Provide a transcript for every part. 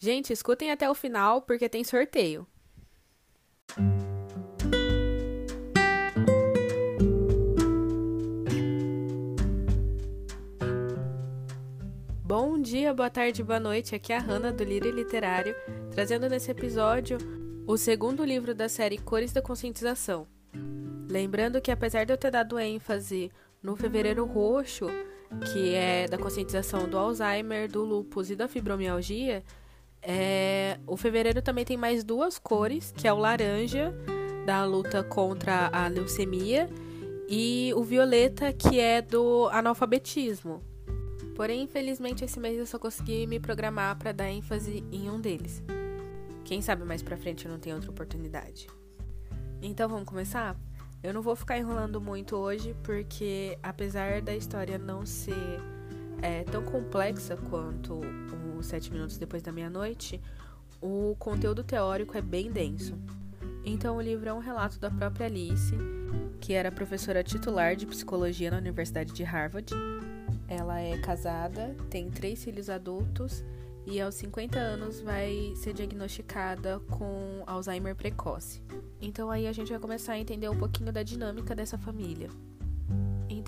Gente, escutem até o final porque tem sorteio. Bom dia, boa tarde, boa noite. Aqui é a Hanna do Lírio Literário, trazendo nesse episódio o segundo livro da série Cores da Conscientização. Lembrando que apesar de eu ter dado ênfase no Fevereiro Roxo, que é da conscientização do Alzheimer, do lúpus e da fibromialgia, é, o fevereiro também tem mais duas cores, que é o laranja, da luta contra a leucemia, e o violeta, que é do analfabetismo. Porém, infelizmente, esse mês eu só consegui me programar para dar ênfase em um deles. Quem sabe mais pra frente eu não tenho outra oportunidade. Então vamos começar? Eu não vou ficar enrolando muito hoje, porque apesar da história não ser é, tão complexa quanto os Sete Minutos Depois da Meia-Noite, o conteúdo teórico é bem denso. Então, o livro é um relato da própria Alice, que era professora titular de psicologia na Universidade de Harvard. Ela é casada, tem três filhos adultos e aos 50 anos vai ser diagnosticada com Alzheimer precoce. Então aí a gente vai começar a entender um pouquinho da dinâmica dessa família.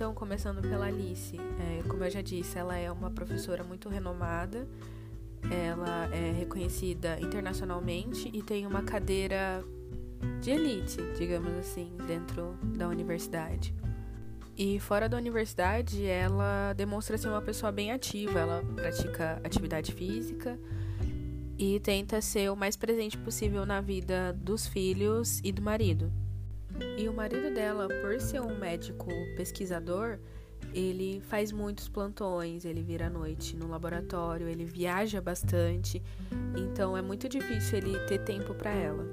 Então, começando pela Alice, é, como eu já disse, ela é uma professora muito renomada, ela é reconhecida internacionalmente e tem uma cadeira de elite, digamos assim, dentro da universidade. E fora da universidade, ela demonstra ser uma pessoa bem ativa, ela pratica atividade física e tenta ser o mais presente possível na vida dos filhos e do marido. E o marido dela, por ser um médico pesquisador, ele faz muitos plantões, ele vira à noite no laboratório, ele viaja bastante, então é muito difícil ele ter tempo para ela.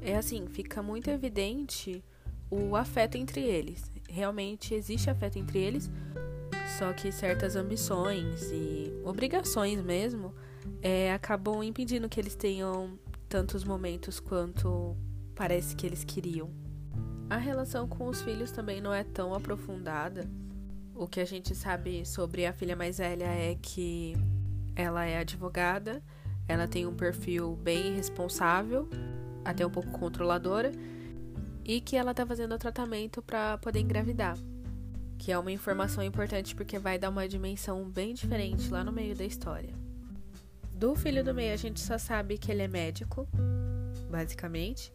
É assim, fica muito evidente o afeto entre eles. Realmente existe afeto entre eles, só que certas ambições e obrigações mesmo é, acabam impedindo que eles tenham tantos momentos quanto parece que eles queriam. A relação com os filhos também não é tão aprofundada. O que a gente sabe sobre a filha mais velha é que ela é advogada, ela tem um perfil bem responsável, até um pouco controladora, e que ela tá fazendo o tratamento para poder engravidar. Que é uma informação importante porque vai dar uma dimensão bem diferente lá no meio da história. Do filho do meio, a gente só sabe que ele é médico, basicamente,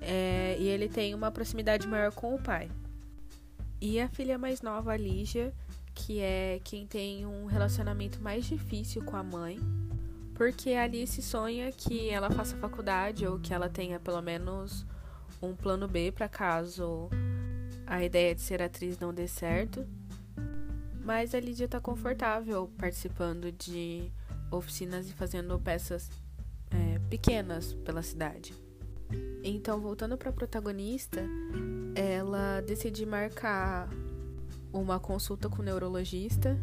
é, e ele tem uma proximidade maior com o pai. E a filha mais nova, a Lígia, que é quem tem um relacionamento mais difícil com a mãe, porque a Alice sonha que ela faça faculdade ou que ela tenha pelo menos um plano B para caso a ideia de ser atriz não dê certo. Mas a Lídia tá confortável participando de oficinas e fazendo peças é, pequenas pela cidade. Então, voltando para a protagonista, ela decide marcar uma consulta com o neurologista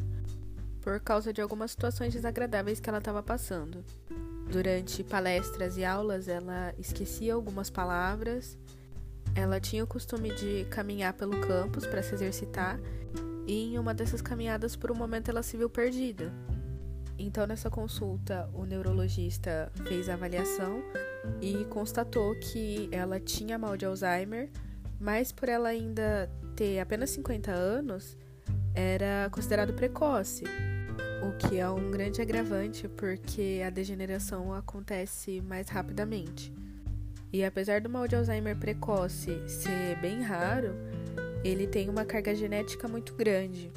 por causa de algumas situações desagradáveis que ela estava passando. Durante palestras e aulas, ela esquecia algumas palavras. Ela tinha o costume de caminhar pelo campus para se exercitar, e em uma dessas caminhadas, por um momento, ela se viu perdida. Então, nessa consulta, o neurologista fez a avaliação e constatou que ela tinha mal de Alzheimer, mas por ela ainda ter apenas 50 anos, era considerado precoce, o que é um grande agravante porque a degeneração acontece mais rapidamente. E apesar do mal de Alzheimer precoce ser bem raro, ele tem uma carga genética muito grande.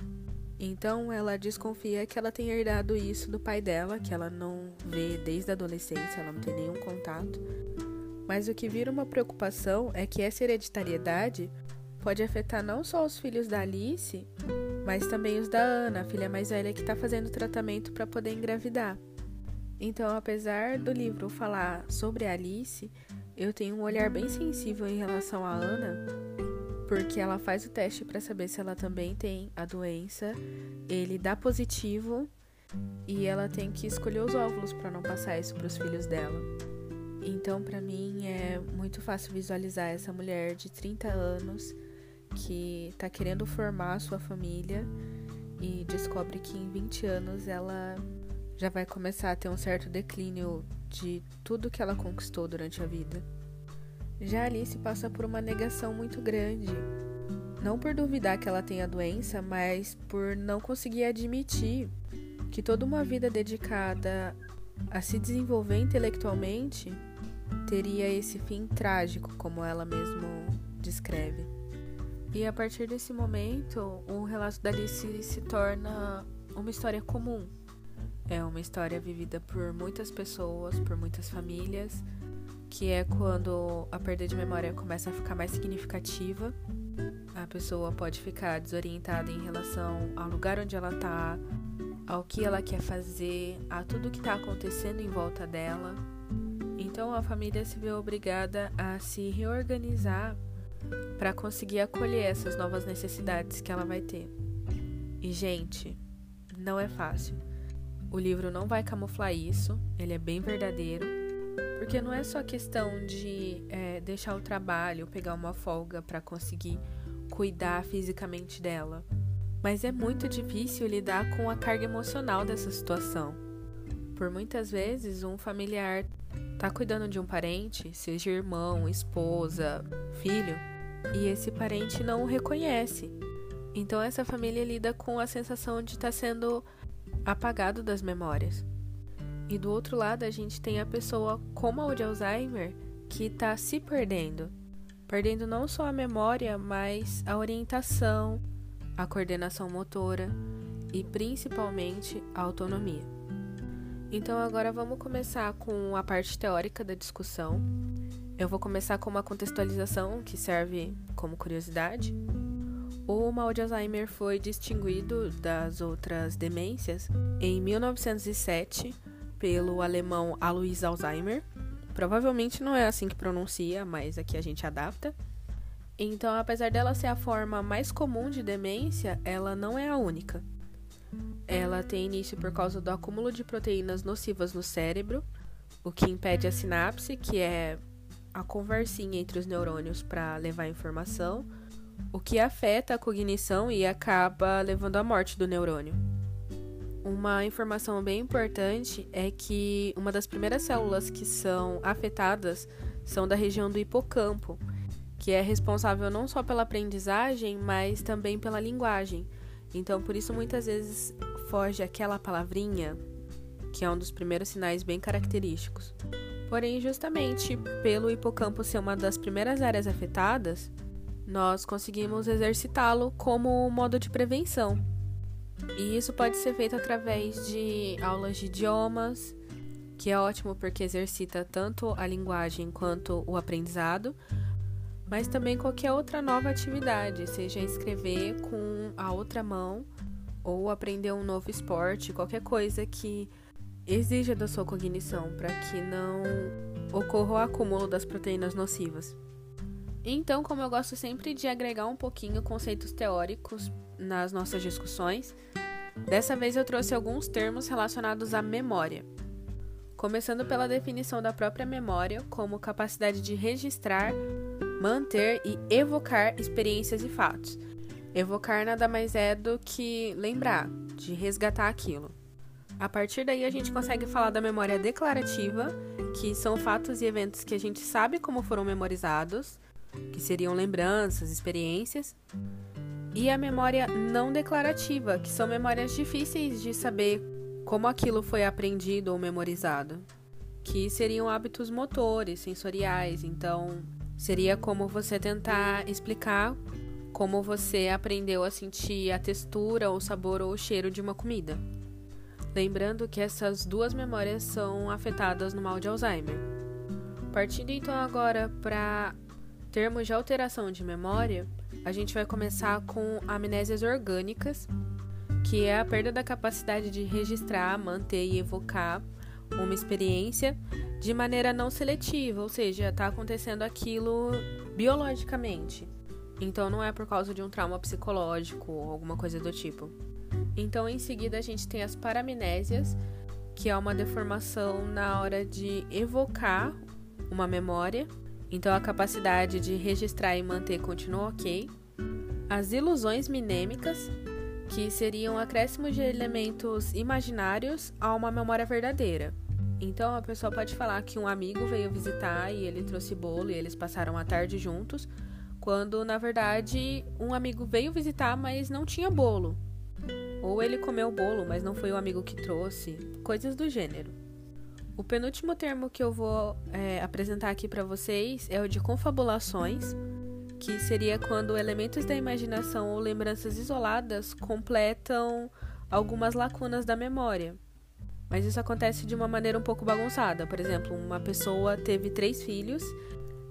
Então ela desconfia que ela tenha herdado isso do pai dela, que ela não vê desde a adolescência, ela não tem nenhum contato. Mas o que vira uma preocupação é que essa hereditariedade pode afetar não só os filhos da Alice, mas também os da Ana, a filha mais velha que está fazendo tratamento para poder engravidar. Então, apesar do livro falar sobre a Alice, eu tenho um olhar bem sensível em relação à Ana, porque ela faz o teste para saber se ela também tem a doença, ele dá positivo e ela tem que escolher os óvulos para não passar isso para os filhos dela. Então, para mim é muito fácil visualizar essa mulher de 30 anos que está querendo formar a sua família e descobre que em 20 anos ela já vai começar a ter um certo declínio de tudo que ela conquistou durante a vida. Já Alice passa por uma negação muito grande. Não por duvidar que ela tem a doença, mas por não conseguir admitir que toda uma vida dedicada a se desenvolver intelectualmente teria esse fim trágico, como ela mesma descreve. E a partir desse momento, o relato da Alice se torna uma história comum. É uma história vivida por muitas pessoas, por muitas famílias, que é quando a perda de memória começa a ficar mais significativa. A pessoa pode ficar desorientada em relação ao lugar onde ela está, ao que ela quer fazer, a tudo que está acontecendo em volta dela. Então a família se vê obrigada a se reorganizar para conseguir acolher essas novas necessidades que ela vai ter. E, gente, não é fácil. O livro não vai camuflar isso, ele é bem verdadeiro, porque não é só questão de é, deixar o trabalho, pegar uma folga para conseguir cuidar fisicamente dela, mas é muito difícil lidar com a carga emocional dessa situação. Por muitas vezes, um familiar tá cuidando de um parente, seja irmão, esposa, filho, e esse parente não o reconhece. Então essa família lida com a sensação de estar tá sendo apagado das memórias. E do outro lado a gente tem a pessoa com mal de Alzheimer que está se perdendo, perdendo não só a memória, mas a orientação, a coordenação motora e principalmente a autonomia. Então agora vamos começar com a parte teórica da discussão. Eu vou começar com uma contextualização que serve como curiosidade. O mal de Alzheimer foi distinguido das outras demências em 1907 pelo alemão Alois Alzheimer. Provavelmente não é assim que pronuncia, mas aqui a gente adapta. Então, apesar dela ser a forma mais comum de demência, ela não é a única. Ela tem início por causa do acúmulo de proteínas nocivas no cérebro, o que impede a sinapse, que é a conversinha entre os neurônios para levar informação, o que afeta a cognição e acaba levando à morte do neurônio. Uma informação bem importante é que uma das primeiras células que são afetadas são da região do hipocampo, que é responsável não só pela aprendizagem, mas também pela linguagem. Então, por isso muitas vezes foge aquela palavrinha, que é um dos primeiros sinais bem característicos. Porém, justamente pelo hipocampo ser uma das primeiras áreas afetadas, nós conseguimos exercitá-lo como um modo de prevenção. E isso pode ser feito através de aulas de idiomas, que é ótimo porque exercita tanto a linguagem quanto o aprendizado, mas também qualquer outra nova atividade, seja escrever com a outra mão ou aprender um novo esporte, qualquer coisa que exija da sua cognição para que não ocorra o acúmulo das proteínas nocivas. Então, como eu gosto sempre de agregar um pouquinho conceitos teóricos nas nossas discussões, dessa vez eu trouxe alguns termos relacionados à memória. Começando pela definição da própria memória como capacidade de registrar, manter e evocar experiências e fatos. Evocar nada mais é do que lembrar, de resgatar aquilo. A partir daí a gente consegue falar da memória declarativa, que são fatos e eventos que a gente sabe como foram memorizados, que seriam lembranças, experiências, e a memória não declarativa, que são memórias difíceis de saber como aquilo foi aprendido ou memorizado, que seriam hábitos motores, sensoriais, então seria como você tentar explicar como você aprendeu a sentir a textura, o sabor ou o cheiro de uma comida. Lembrando que essas duas memórias são afetadas no mal de Alzheimer. Partindo então agora para termos de alteração de memória, a gente vai começar com amnésias orgânicas, que é a perda da capacidade de registrar, manter e evocar uma experiência de maneira não seletiva, ou seja, está acontecendo aquilo biologicamente. Então não é por causa de um trauma psicológico ou alguma coisa do tipo. Então, em seguida, a gente tem as paramnésias, que é uma deformação na hora de evocar uma memória. Então, a capacidade de registrar e manter continua ok. As ilusões minêmicas, que seriam acréscimos de elementos imaginários a uma memória verdadeira. Então a pessoa pode falar que um amigo veio visitar e ele trouxe bolo e eles passaram a tarde juntos, quando na verdade um amigo veio visitar, mas não tinha bolo. Ou ele comeu bolo, mas não foi o amigo que trouxe, coisas do gênero. O penúltimo termo que eu vou é, apresentar aqui para vocês é o de confabulações, que seria quando elementos da imaginação ou lembranças isoladas completam algumas lacunas da memória. Mas isso acontece de uma maneira um pouco bagunçada. Por exemplo, uma pessoa teve três filhos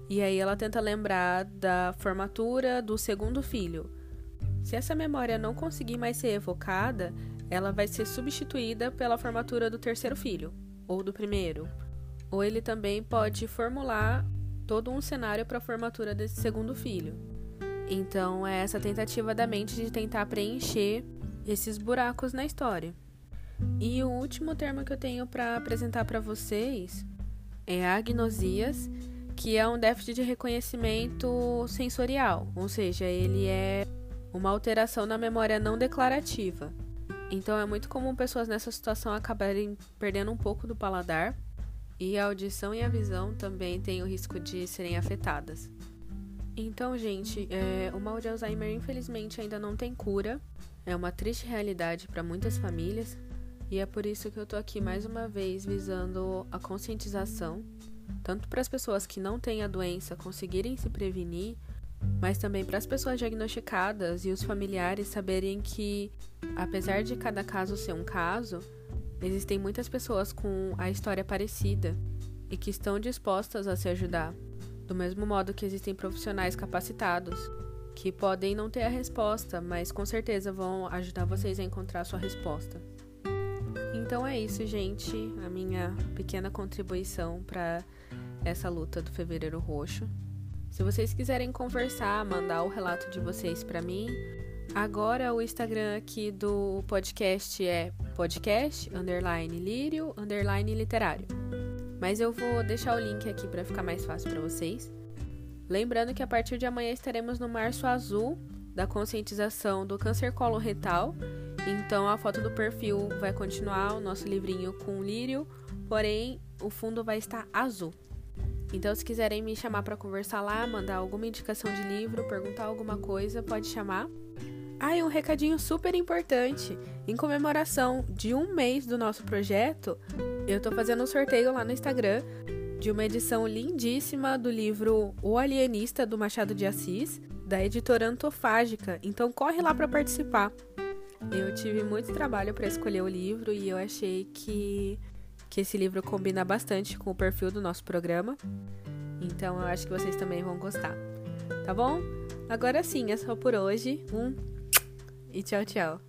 e aí ela tenta lembrar da formatura do segundo filho. Se essa memória não conseguir mais ser evocada, ela vai ser substituída pela formatura do terceiro filho ou do primeiro. Ou ele também pode formular todo um cenário para a formatura desse segundo filho. Então, é essa tentativa da mente de tentar preencher esses buracos na história. E o último termo que eu tenho para apresentar para vocês é agnosias, que é um déficit de reconhecimento sensorial, ou seja, ele é uma alteração na memória não declarativa. Então é muito comum pessoas nessa situação acabarem perdendo um pouco do paladar. E a audição e a visão também têm o risco de serem afetadas. Então, gente, é, o mal de Alzheimer infelizmente ainda não tem cura, é uma triste realidade para muitas famílias. E é por isso que eu tô aqui mais uma vez visando a conscientização tanto para as pessoas que não têm a doença conseguirem se prevenir, mas também para as pessoas diagnosticadas e os familiares saberem que, apesar de cada caso ser um caso, existem muitas pessoas com a história parecida e que estão dispostas a se ajudar, do mesmo modo que existem profissionais capacitados que podem não ter a resposta, mas com certeza vão ajudar vocês a encontrar a sua resposta. Então é isso, gente, a minha pequena contribuição para essa luta do Fevereiro Roxo. Se vocês quiserem conversar, mandar o relato de vocês para mim, agora o Instagram aqui do podcast é podcast underline lírio underline literário. Mas eu vou deixar o link aqui para ficar mais fácil para vocês. Lembrando que a partir de amanhã estaremos no Março Azul da conscientização do câncer coloretal. Então a foto do perfil vai continuar o nosso livrinho com lírio, porém o fundo vai estar azul. Então, se quiserem me chamar para conversar lá, mandar alguma indicação de livro, perguntar alguma coisa, pode chamar. Ah, e um recadinho super importante. Em comemoração de um mês do nosso projeto, eu tô fazendo um sorteio lá no Instagram de uma edição lindíssima do livro O Alienista do Machado de Assis, da editora Antofágica. Então corre lá para participar. Eu tive muito trabalho para escolher o livro e eu achei que que esse livro combina bastante com o perfil do nosso programa. Então eu acho que vocês também vão gostar. Tá bom? Agora sim, é só por hoje. Um e tchau, tchau.